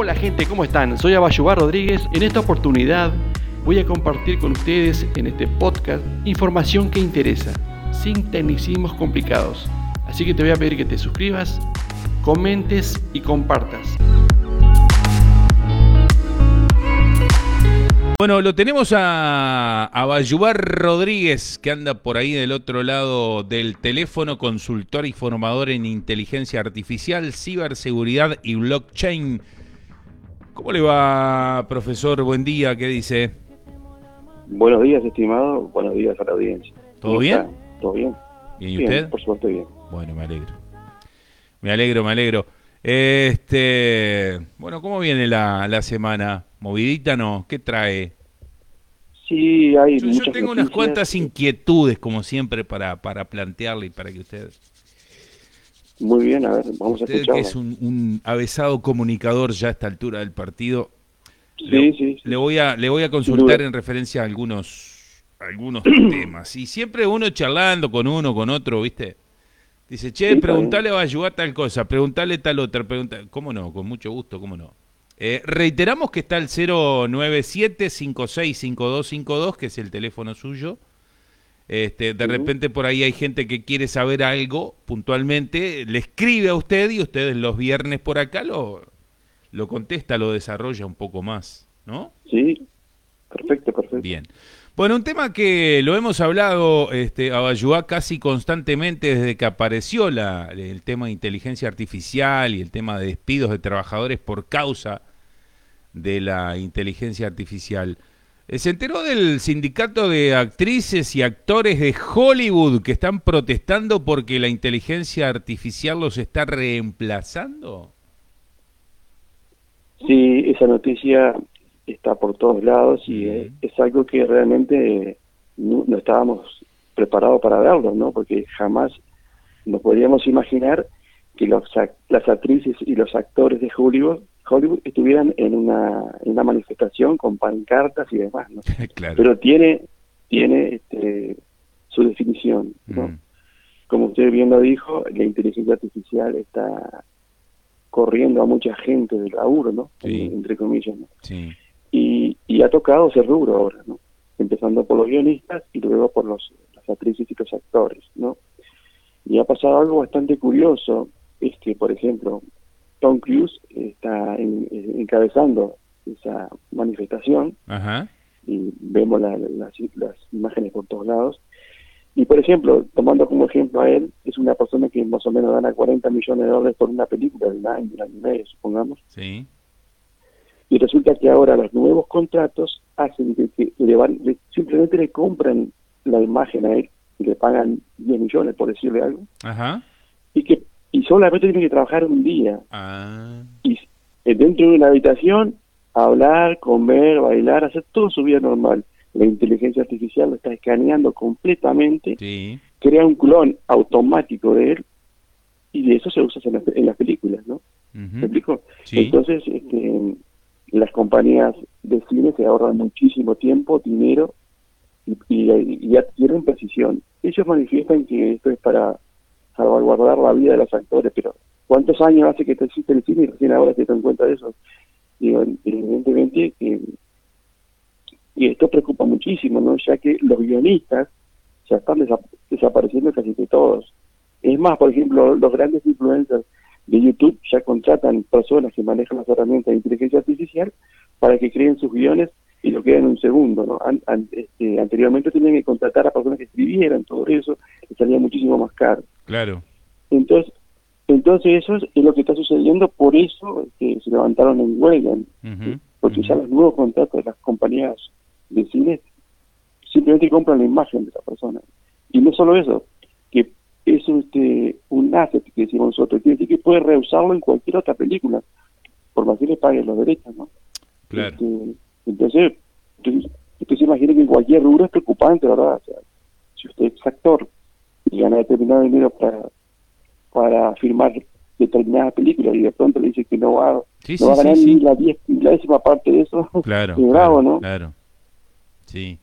Hola gente, ¿cómo están? Soy Abayubar Rodríguez. En esta oportunidad voy a compartir con ustedes en este podcast información que interesa, sin tecnicismos complicados. Así que te voy a pedir que te suscribas, comentes y compartas. Bueno, lo tenemos a, a Bayubar Rodríguez, que anda por ahí del otro lado del teléfono, consultor y formador en inteligencia artificial, ciberseguridad y blockchain. ¿Cómo le va, profesor? Buen día, ¿qué dice? Buenos días, estimado. Buenos días a la audiencia. ¿Todo ¿Cómo bien? está? ¿Todo bien? ¿Y Bien, usted? Por supuesto, bien. Bueno, me alegro. Me alegro, me alegro. Este, bueno, ¿cómo viene la, la semana? ¿Movidita no? ¿Qué trae? Sí, hay Yo, yo muchas tengo unas cuantas inquietudes, como siempre, para, para plantearle y para que usted, Muy bien, a ver, vamos a usted que escucharla. es un, un avesado comunicador ya a esta altura del partido, Sí, le, sí, sí. le voy a le voy a consultar en referencia a algunos algunos temas. Y siempre uno charlando con uno, con otro, ¿viste? Dice, che, preguntale a ayudar tal cosa, preguntale tal otra, pregunta, ¿cómo no? Con mucho gusto, ¿cómo no? Eh, reiteramos que está el 097-565252, que es el teléfono suyo. Este, de repente por ahí hay gente que quiere saber algo puntualmente, le escribe a usted y ustedes los viernes por acá lo, lo contesta, lo desarrolla un poco más, ¿no? Sí, perfecto, perfecto. Bien. Bueno, un tema que lo hemos hablado, este, Abayuá, casi constantemente desde que apareció la, el tema de inteligencia artificial y el tema de despidos de trabajadores por causa de la inteligencia artificial. Eh, Se enteró del sindicato de actrices y actores de Hollywood que están protestando porque la inteligencia artificial los está reemplazando. Sí, esa noticia está por todos lados y eh, es algo que realmente no, no estábamos preparados para verlo, ¿no? Porque jamás nos podríamos imaginar que los, las actrices y los actores de Hollywood, Hollywood estuvieran en una, en una manifestación con pancartas y demás, ¿no? claro. Pero tiene, tiene este, su definición, ¿no? Mm, Como usted bien lo dijo, la inteligencia artificial está corriendo a mucha gente del laburo, ¿no? Sí. Entre comillas, ¿no? sí. Y, y ha tocado ese rubro ahora, ¿no? Empezando por los guionistas y luego por los, las actrices y los actores, ¿no? Y ha pasado algo bastante curioso, es que, por ejemplo, Tom Cruise está en- en- encabezando esa manifestación Ajá. y vemos la- la- las, las imágenes por todos lados. Y por ejemplo, tomando como ejemplo a él, es una persona que más o menos gana 40 millones de dólares por una película de un año, un año y medio, supongamos. Sí. Y resulta que ahora los nuevos contratos hacen de que le van, le- simplemente le compran la imagen a él y le pagan 10 millones, por decirle algo, Ajá. y que y solamente tiene que trabajar un día. Ah. Y eh, dentro de una habitación, hablar, comer, bailar, hacer todo su vida normal. La inteligencia artificial lo está escaneando completamente, Sí. crea un clon automático de él, y de eso se usa en, las- en las películas, ¿no? ¿Me explico? Sí. Entonces, este, las compañías de cine se ahorran muchísimo tiempo, dinero y, y- y adquieren precisión. Ellos manifiestan que esto es para salvaguardar la vida de los actores, pero ¿cuántos años hace que existe el cine y recién ahora se dan cuenta de eso? Digo, evidentemente que y esto preocupa muchísimo, ¿no? Ya que los guionistas ya están desa- desapareciendo casi de todos. Es más, por ejemplo, los grandes influencers de YouTube ya contratan personas que manejan las herramientas de inteligencia artificial para que creen sus guiones y lo queden en un segundo, ¿no? An- este, anteriormente tenían que contratar a personas que escribieran todo eso, y salía muchísimo más caro. Claro. Entonces, entonces eso es, lo que está sucediendo, por eso que se levantaron en huelga, Ujú. porque ya los nuevos contratos de las compañías de cine simplemente compran la imagen de esa persona. Y no solo eso, que es este, un asset que decimos nosotros, quiere decir que puede reusarlo en cualquier otra película, por más que le paguen los derechos, ¿no? Claro. Este, entonces, entonces, usted se imagina que en cualquier rubro es preocupante, ¿verdad? O sea, si usted es actor y gana determinado dinero para, para firmar determinadas películas y de pronto le dice que no va, Sí, no sí, va a ganar sí. ni la, diez, la décima parte de eso, Claro. bravo, claro, ¿no? Claro. Sí.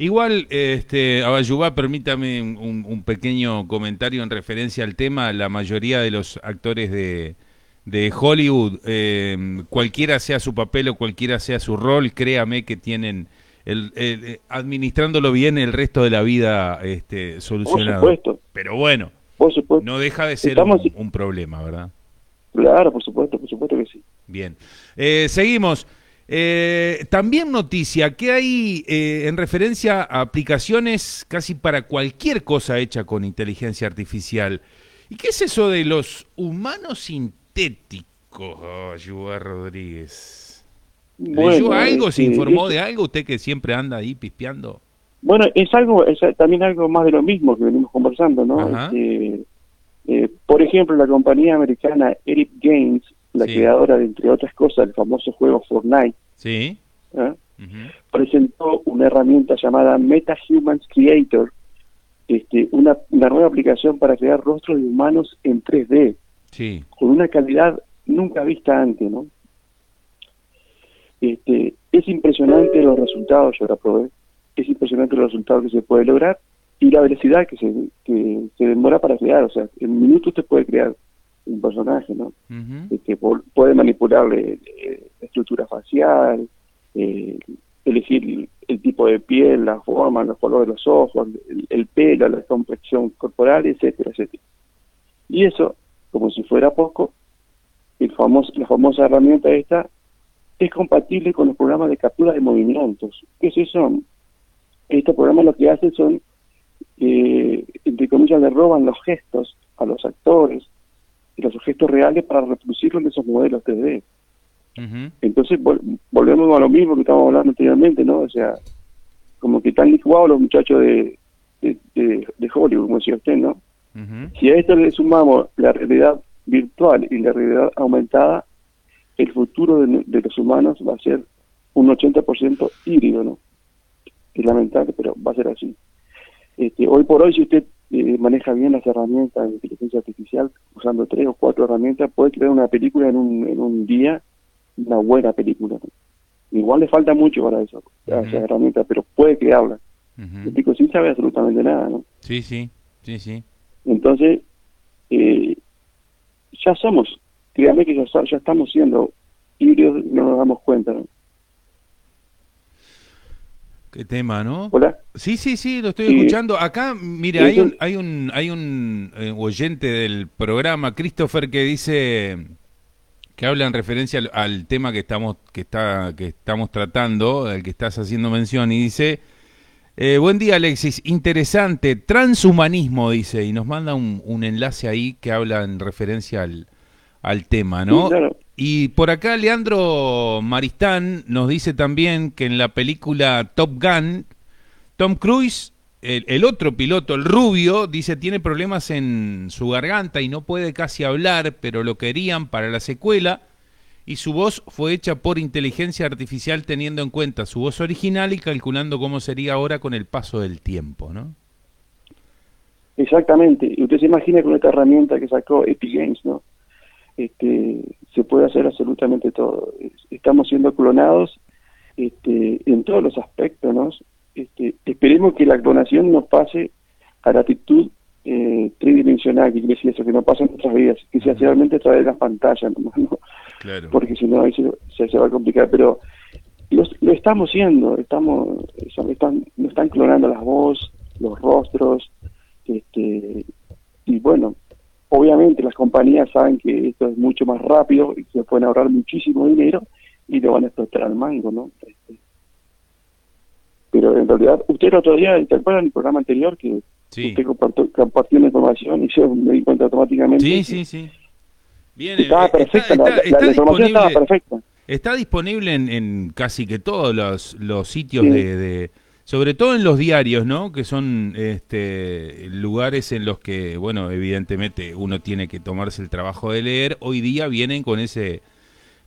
Igual, este, Abayubá, permítame un, un pequeño comentario en referencia al tema. La mayoría de los actores de, de Hollywood, eh, cualquiera sea su papel o cualquiera sea su rol, créame que tienen, el, el- administrándolo bien el resto de la vida este, solucionado. supuesto. Pero bueno, Por supuesto. no deja de ser Estamos- un, un problema, ¿verdad? Claro, por supuesto, por supuesto que sí. Bien. Eh, seguimos. Eh, también noticia que hay eh, en referencia a aplicaciones casi para cualquier cosa hecha con inteligencia artificial. ¿Y qué es eso de los humanos sintéticos, oh, Rodríguez? ¿Leyó algo? ¿Se informó de algo? ¿Usted que siempre anda ahí pispeando? Bueno, es algo, es también algo más de lo mismo que venimos conversando, ¿no? Este, eh, por ejemplo, la compañía americana Epic Games, la Sí. creadora de, entre otras cosas, el famoso juego Fortnite, Sí. ¿eh? Presentó una herramienta llamada MetaHumans Creator, este, una, una nueva aplicación para crear rostros de humanos en 3D, Sí. con una calidad nunca vista antes, ¿no? Este, es impresionante los resultados, yo la probé, es impresionante los resultados que se puede lograr y la velocidad que se, que se demora para crear, o sea, en minutos te puede crear un personaje, ¿no? Este, po- puede manipularle eh, la estructura facial, eh, elegir el, el tipo de piel, la forma, los colores de los ojos, el, el pelo, la complexión corporal, etcétera, etcétera. Y eso, como si fuera poco, el famoso, la famosa herramienta esta es compatible con los programas de captura de movimientos. ¿Qué eso? Estos programas lo que hacen son, eh, entre comillas, le roban los gestos a los actores y los gestos reales para reproducirlos en esos modelos 3D. Ujú. Entonces vol- volvemos a lo mismo que estábamos hablando anteriormente, ¿no? O sea, como que están licuados los muchachos de, de, de- de Hollywood, como decía usted, ¿no? Si a esto le sumamos la realidad virtual y la realidad aumentada, el futuro de, de los humanos va a ser un 80% híbrido, ¿no? Es lamentable, pero va a ser así. Este, hoy por hoy, si usted eh, maneja bien las herramientas de inteligencia artificial, usando tres o cuatro herramientas, puede crear una película en un, en un día, una buena película. ¿no? Igual le falta mucho para eso, a Ujú. esa herramienta, pero puede crearla. Ujú. El tipo sin sabe absolutamente nada, ¿no? Sí, sí, sí, sí. Entonces, eh, ya somos, créame que ya, estamos siendo híbridos y no nos damos cuenta. ¿no? Qué tema, ¿no? Hola. Sí, sí, sí, lo estoy Sí. escuchando. Acá, mire, Sí, hay un, hay un, hay un eh, oyente del programa, Christopher, que dice que habla en referencia al, al tema que estamos, que está, que estamos tratando, al que estás haciendo mención, y dice eh, buen día, Alexis. Interesante. Transhumanismo, dice, y nos manda un, un enlace ahí que habla en referencia al, al tema, ¿no? Sí, claro. Y por acá Leandro Maristán nos dice también que en la película Top Gun, Tom Cruise, el, el otro piloto, el rubio, dice tiene problemas en su garganta y no puede casi hablar, pero lo querían para la secuela y su voz fue hecha por inteligencia artificial teniendo en cuenta su voz original y calculando cómo sería ahora con el paso del tiempo, ¿no? Exactamente. Y usted se imagina con esta herramienta que sacó Epic Games, ¿no? Este, se puede hacer absolutamente todo. Es- Estamos siendo clonados este, en todos los aspectos, ¿no? Este, esperemos que la clonación nos pase a la actitud eh, tridimensional, que quiere decir eso, que no pasa en nuestras vidas, que sea realmente a través de las pantallas, ¿no? Claro. porque si no ahí se, se, se va a complicar, pero los- lo estamos haciendo, estamos, son- están, nos están clonando las voces, los rostros, este, y bueno, obviamente las compañías saben que esto es mucho más rápido y que se pueden ahorrar muchísimo dinero y lo van a explotar al mango, ¿no? Este, pero en realidad, usted el otro día, ¿te acuerdan el programa anterior que Sí, usted compartió, compartió una información y yo me di cuenta automáticamente? sí, sí. sí. Bien, Estaba eh, perfecta, está- la- está- la, está la información estaba disponible- perfecta. Está disponible en, en casi que todos los, los sitios Sí. de, de- sobre todo en los diarios, ¿no? Que son este, lugares en los que, bueno, evidentemente uno tiene que tomarse el trabajo de leer. Hoy día vienen con ese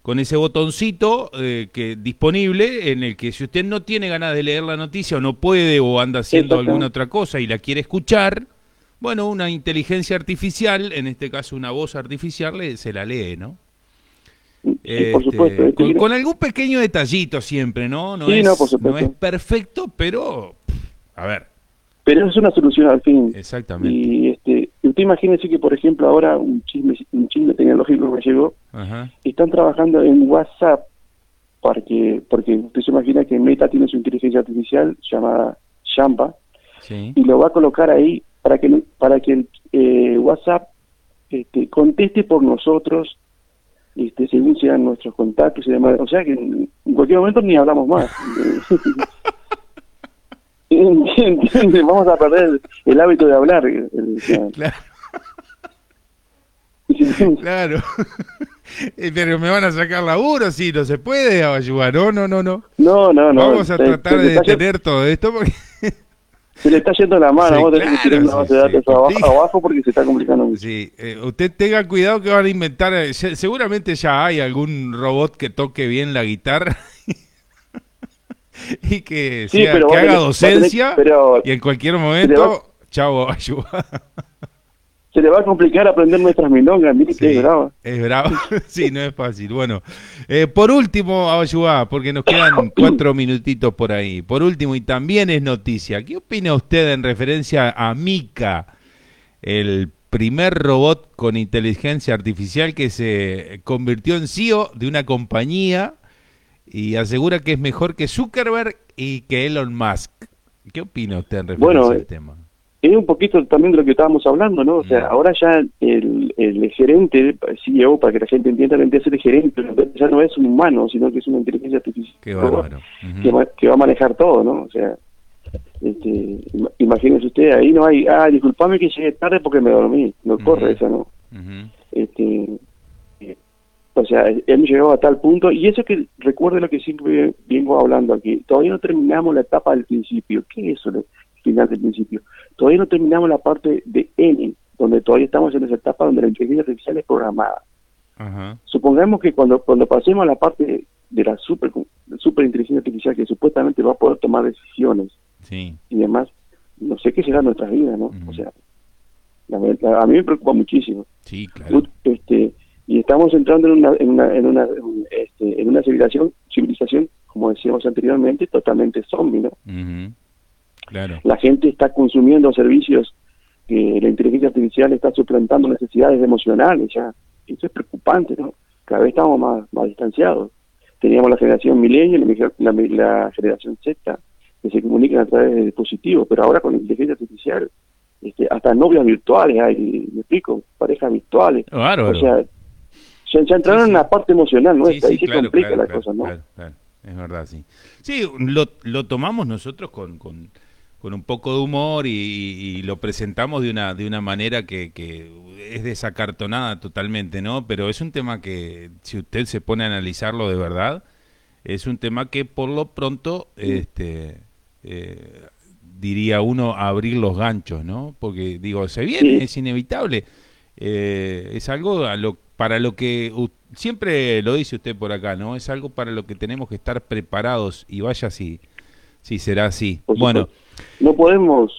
con ese botoncito eh, que disponible en el que si usted no tiene ganas de leer la noticia o no puede o anda haciendo alguna otra cosa y la quiere escuchar, bueno, una inteligencia artificial, en este caso una voz artificial, le- se la lee, ¿no? Sí, por Este, supuesto. este, con, algún pequeño detallito siempre, ¿no? No, Sí, es, no, por supuesto. no es perfecto, pero a ver, Pero es una solución al fin. exactamente. Y este, usted imagínese que, por ejemplo, ahora un chisme, un chisme tecnológico llegó, Ajá. están trabajando en WhatsApp para que, porque usted se imagina que Meta tiene su inteligencia artificial llamada Shamba Sí. y lo va a colocar ahí para que para que el eh, WhatsApp este, conteste por nosotros este, según sean nuestros contactos y demás. O sea que en cualquier momento ni hablamos más. ¿Entiendes? Vamos a perder el hábito de hablar. Claro. Claro. Eh, Pero me van a sacar laburo, sí, no se puede ayudar. No, no, no, no. No, no, no. Vamos a Se- tratar de detener todo esto porque Se le está yendo la mano. Sí, Vamos a tener que claro, tirar una sí, base de sí, datos abajo, abajo porque se está complicando mucho. sí, eh, usted tenga cuidado que van a inventar, eh, se- seguramente ya hay algún robot que toque bien la guitarra y que, Sí, sea- pero que vos haga tenés- vos tenés- docencia pero y en cualquier momento, chavo, ayuda. Se le va a complicar aprender nuestras milongas. Mire que es brava. es bravo. sí, no es fácil. Bueno, eh, por último, Ayuá, porque nos quedan cuatro minutitos por ahí. Por último, y también es noticia, ¿qué opina usted en referencia a Mika, el primer robot con inteligencia artificial que se convirtió en CEO de una compañía y asegura que es mejor que Zuckerberg y que Elon Musk? ¿Qué opina usted en referencia Bueno, al tema? Es un poquito también de lo que estábamos hablando, ¿no? O sea, Mm. ahora ya el, el gerente, CEO, para que la gente entienda, vendría a ser el gerente, ya no es un humano, sino que es una inteligencia artificial Qué que, va, que va a manejar todo, ¿no? O sea, este, im- imagínese usted, ahí no hay, ah, disculpame que llegué tarde porque me dormí, no corre esa, ¿no? Este, eh, o sea, hemos llegado a tal punto, y eso que recuerde lo que siempre vengo hablando aquí, todavía no terminamos la etapa del principio, ¿qué es eso, el final del principio? Todavía no terminamos la parte de N, donde todavía estamos en esa etapa donde la inteligencia artificial es programada. Ajá. Supongamos que cuando, cuando pasemos a la parte de la super, super inteligencia artificial que supuestamente va a poder tomar decisiones Sí. y demás, no sé qué será nuestra vida, ¿no? O sea, la a mí me preocupa muchísimo. Sí, claro. Este, y estamos entrando en una, en una, en una, en, este, en una civilización, civilización, como decíamos anteriormente, totalmente zombie, ¿no? Ujú. Claro. La gente está consumiendo servicios que la inteligencia artificial está suplantando necesidades emocionales ya. Eso es preocupante, ¿no? Cada vez estamos más, más distanciados. Teníamos la generación millennial y la, la, la generación Z, que se comunican a través de dispositivos, pero ahora con la inteligencia artificial, este, hasta novias virtuales hay, me explico, parejas virtuales. O sea, ya, ya entraron Sí, sí. en la parte emocional Sí, nuestra, sí, y se claro, complica claro, la claro, cosa, ¿no? Es verdad, sí. Sí, lo, lo tomamos nosotros con, con, con un poco de humor y, y lo presentamos de una, de una manera que, que es desacartonada totalmente, ¿no? Pero es un tema que, si usted se pone a analizarlo de verdad, es un tema que por lo pronto, este, eh, diría uno, abrir los ganchos, ¿no? Porque, digo, se viene, es inevitable. Eh, es algo a lo, para lo que siempre lo dice usted por acá, ¿no? Es algo para lo que tenemos que estar preparados y vaya si, si será así. Por Bueno, supuesto. no podemos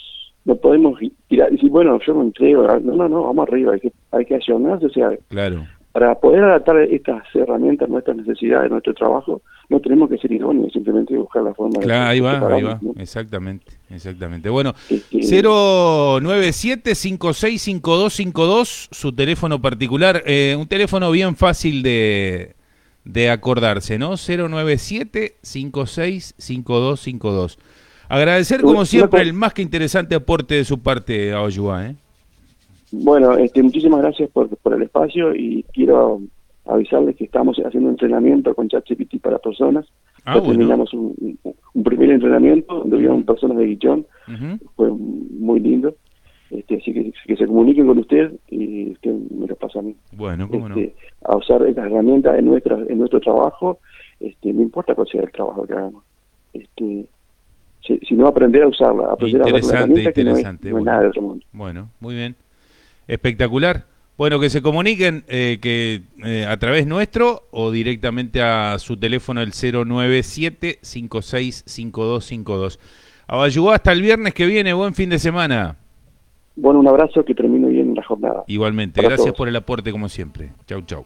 no podemos tirar decir bueno yo me entrego no no no vamos arriba hay que hay que accionarse o sea claro, para poder adaptar estas herramientas a nuestras necesidades a nuestro trabajo no tenemos que ser idóneos simplemente buscar la forma claro, ahí va, ahí va, exactamente, exactamente. Bueno, Este, 097-565252, su teléfono particular, eh, un teléfono bien fácil de, de acordarse, ¿no? 097-565252. Agradecer como siempre el más que interesante aporte de su parte, Aoyua, ¿eh? bueno este muchísimas gracias por, por el espacio y quiero avisarles que estamos haciendo entrenamiento con ChatGPT para personas Ah, bueno. terminamos un, un- un primer entrenamiento donde hubieron personas de Guillón fue muy lindo. Este, así que, que se comuniquen con usted y usted me lo pasa a mí. Bueno, cómo no. Este, A usar estas herramientas en, nuestra, en nuestro trabajo, este, no importa cuál sea el trabajo que hagamos. Este, si, sino aprender a usarla, aprender a usar la Interesante, que no es, interesante, no es bueno. nada de otro mundo. Bueno, muy bien. Espectacular. Bueno, que se comuniquen eh, que eh, a través nuestro o directamente a su teléfono el 097-565252. Abayugá hasta el viernes que viene. Buen fin de semana. Bueno, un abrazo, que termine bien la jornada. Igualmente, gracias por el aporte como siempre. Chau, chau.